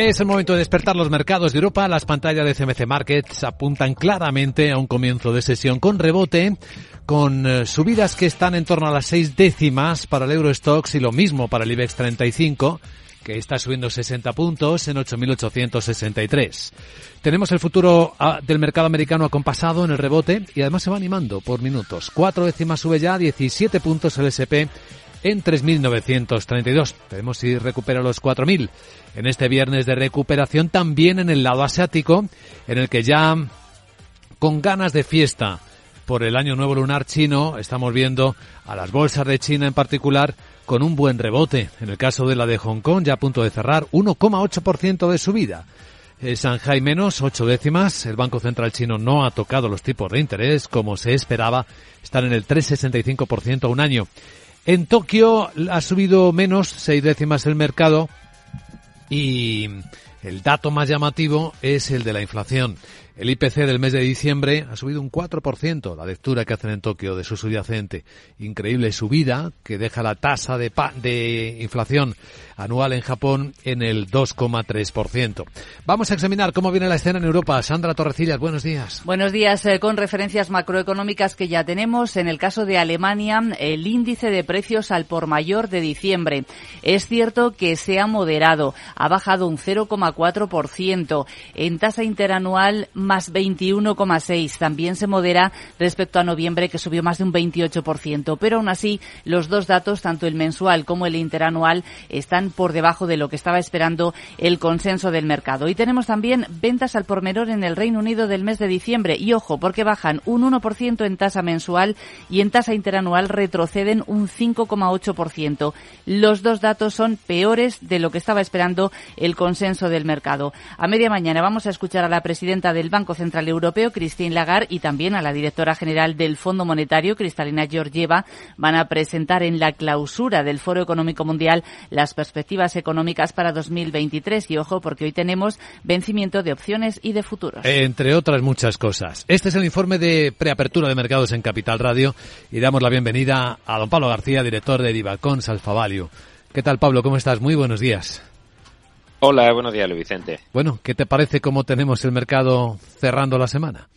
Es el momento de despertar los mercados de Europa. Las pantallas de CMC Markets apuntan claramente a un comienzo de sesión con rebote, con eh, subidas que están en torno a las seis décimas para el Eurostox y lo mismo para el IBEX 35 que está subiendo 60 puntos en 8.863. Tenemos el futuro ah, del mercado americano acompasado en el rebote y además se va animando por minutos. Cuatro décimas sube ya, 17 puntos el SP en 3.932. Veremos si recupera los 4.000 en este viernes de recuperación también en el lado asiático, en el que ya con ganas de fiesta por el año nuevo lunar chino, estamos viendo a las bolsas de China en particular con un buen rebote. En el caso de la de Hong Kong, ya a punto de cerrar, 1,8% de subida. El Shanghai menos 8 décimas. El Banco Central Chino no ha tocado los tipos de interés como se esperaba. Están en el 3,65% a un año. En Tokio ha subido menos 6 décimas el mercado y el dato más llamativo es el de la inflación. El IPC del mes de diciembre ha subido un 4%, la lectura que hacen en Tokio de su subyacente. Increíble subida que deja la tasa de, de inflación anual en Japón en el 2,3%. Vamos a examinar cómo viene la escena en Europa. Sandra Torrecillas, buenos días. Buenos días. Eh, con referencias macroeconómicas que ya tenemos, en el caso de Alemania, el índice de precios al por mayor de diciembre. Es cierto que se ha moderado, ha bajado un 0,4%. En tasa interanual más 21,6. También se modera respecto a noviembre, que subió más de un 28%. Pero aún así, los dos datos, tanto el mensual como el interanual, están por debajo de lo que estaba esperando el consenso del mercado. Y tenemos también ventas al por menor en el Reino Unido del mes de diciembre. Y ojo, porque bajan un 1% en tasa mensual y en tasa interanual retroceden un 5,8%. Los dos datos son peores de lo que estaba esperando el consenso del mercado. A media mañana vamos a escuchar a la presidenta del Banco Banco Central Europeo, Christine Lagarde, y también a la directora general del Fondo Monetario, Cristalina Georgieva, van a presentar en la clausura del Foro Económico Mundial las perspectivas económicas para 2023. Y ojo, porque hoy tenemos vencimiento de opciones y de futuros. Entre otras muchas cosas. Este es el informe de preapertura de mercados en Capital Radio y damos la bienvenida a don Pablo García, director de Divacons Salfavalio. ¿Qué tal, Pablo? ¿Cómo estás? Muy buenos días. Hola, buenos días, Luis Vicente. Bueno, ¿qué te parece cómo tenemos el mercado cerrando la semana?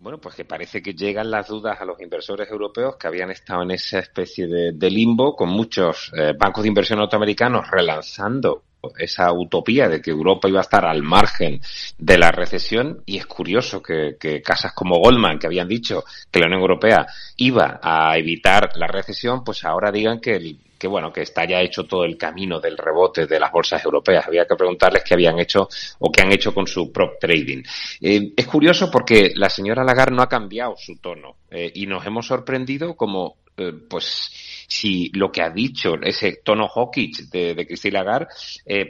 Bueno, pues que parece que llegan las dudas a los inversores europeos que habían estado en esa especie de, limbo con muchos eh, bancos de inversión norteamericanos relanzando esa utopía de que Europa iba a estar al margen de la recesión y es curioso que, que, casas como Goldman, que habían dicho que la Unión Europea iba a evitar la recesión, pues ahora digan que el que bueno, que está ya hecho todo el camino del rebote de las bolsas europeas. Había que preguntarles qué habían hecho o qué han hecho con su prop trading. Eh, es curioso porque la señora Lagarde no ha cambiado su tono eh, y nos hemos sorprendido como, eh, pues, si lo que ha dicho ese tono hawkish de, de Christine Lagarde,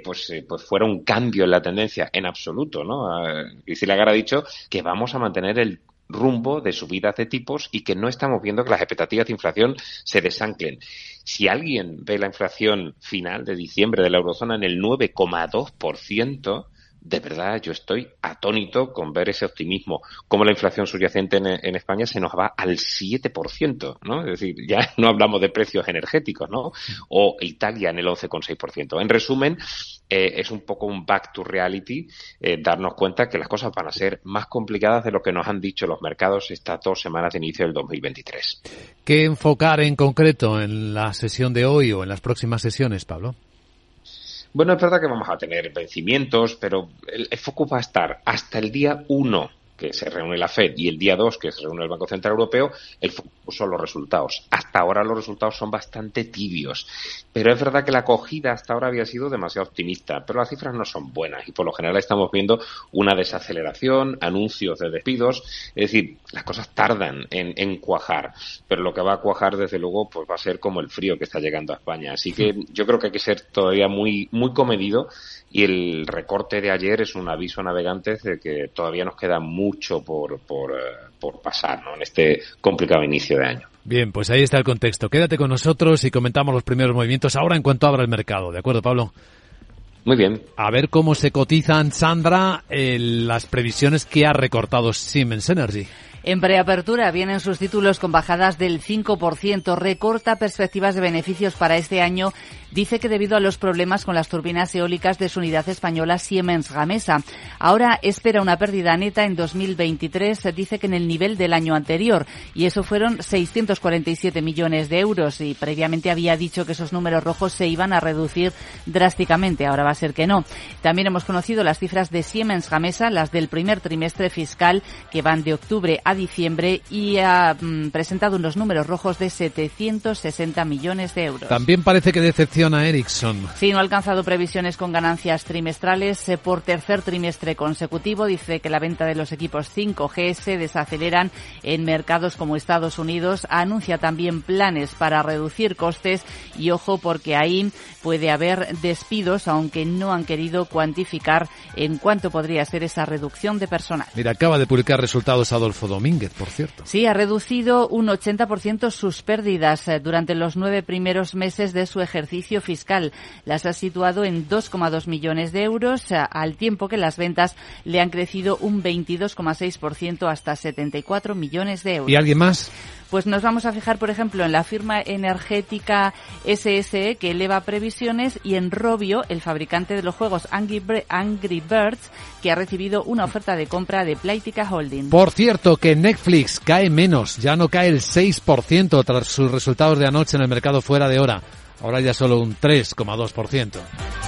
pues, pues fuera un cambio en la tendencia en absoluto, ¿no? Christine Lagarde ha dicho que vamos a mantener el rumbo de subidas de tipos y que no estamos viendo que las expectativas de inflación se desanclen. Si alguien ve la inflación final de diciembre de la eurozona en el 9,2%, de verdad yo estoy atónito con ver ese optimismo, como la inflación subyacente en, España se nos va al 7%, ¿no? Es decir, ya no hablamos de precios energéticos, ¿no? O Italia en el 11,6%. En resumen, eh, es un poco un back to reality, eh, darnos cuenta que las cosas van a ser más complicadas de lo que nos han dicho los mercados estas dos semanas de inicio del 2023. ¿Qué enfocar en concreto en la sesión de hoy o en las próximas sesiones, Pablo? Bueno, es verdad que vamos a tener vencimientos, pero el, foco va a estar hasta el día 1 que se reúne la Fed, y el día 2, que se reúne el Banco Central Europeo, el foco los resultados. Hasta ahora los resultados son bastante tibios, pero es verdad que la acogida hasta ahora había sido demasiado optimista, pero las cifras no son buenas y por lo general estamos viendo una desaceleración, anuncios de despidos, es decir, las cosas tardan en, en cuajar, pero lo que va a cuajar desde luego pues va a ser como el frío que está llegando a España. Así que yo creo que hay que ser todavía muy, muy comedido y el recorte de ayer es un aviso a navegantes de que todavía nos queda mucho por, por, eh, por pasar ¿no? en este complicado inicio de año. Bien, pues ahí está el contexto. Quédate con nosotros y comentamos los primeros movimientos ahora en cuanto abra el mercado. ¿De acuerdo, Pablo? Muy bien. A ver cómo se cotizan, Sandra, las previsiones que ha recortado Siemens Energy. En preapertura vienen sus títulos con bajadas del 5%, recorta perspectivas de beneficios para este año. Dice que debido a los problemas con las turbinas eólicas de su unidad española Siemens Gamesa, ahora espera una pérdida neta en 2023, dice que en el nivel del año anterior, y eso fueron 647 millones de euros, y previamente había dicho que esos números rojos se iban a reducir drásticamente, ahora va a ser que no. También hemos conocido las cifras de Siemens Gamesa, las del primer trimestre fiscal, que van de octubre a diciembre y ha mm, presentado unos números rojos de 760 millones de euros. También parece que decepciona a Ericsson. Sí, no ha alcanzado previsiones con ganancias trimestrales eh, por tercer trimestre consecutivo. Dice que la venta de los equipos 5G se desaceleran en mercados como Estados Unidos. Anuncia también planes para reducir costes y ojo porque ahí puede haber despidos, aunque no han querido cuantificar en cuánto podría ser esa reducción de personal. Mira, acaba de publicar resultados Adolfo Domínguez, por cierto. Sí, ha reducido un 80% sus pérdidas eh, durante los nueve primeros meses de su ejercicio fiscal. Las ha situado en 2,2 millones de euros, eh, al tiempo que las ventas le han crecido un 22,6% hasta 74 millones de euros. ¿Y alguien más? Pues nos vamos a fijar, por ejemplo, en la firma energética SSE, que eleva previsiones, y en Robio, el fabricante de los juegos Angry, Birds, que ha recibido una oferta de compra de Playtica Holding. Por cierto, que Netflix cae menos, ya no cae el 6% tras sus resultados de anoche en el mercado fuera de hora. Ahora ya solo un 3,2%.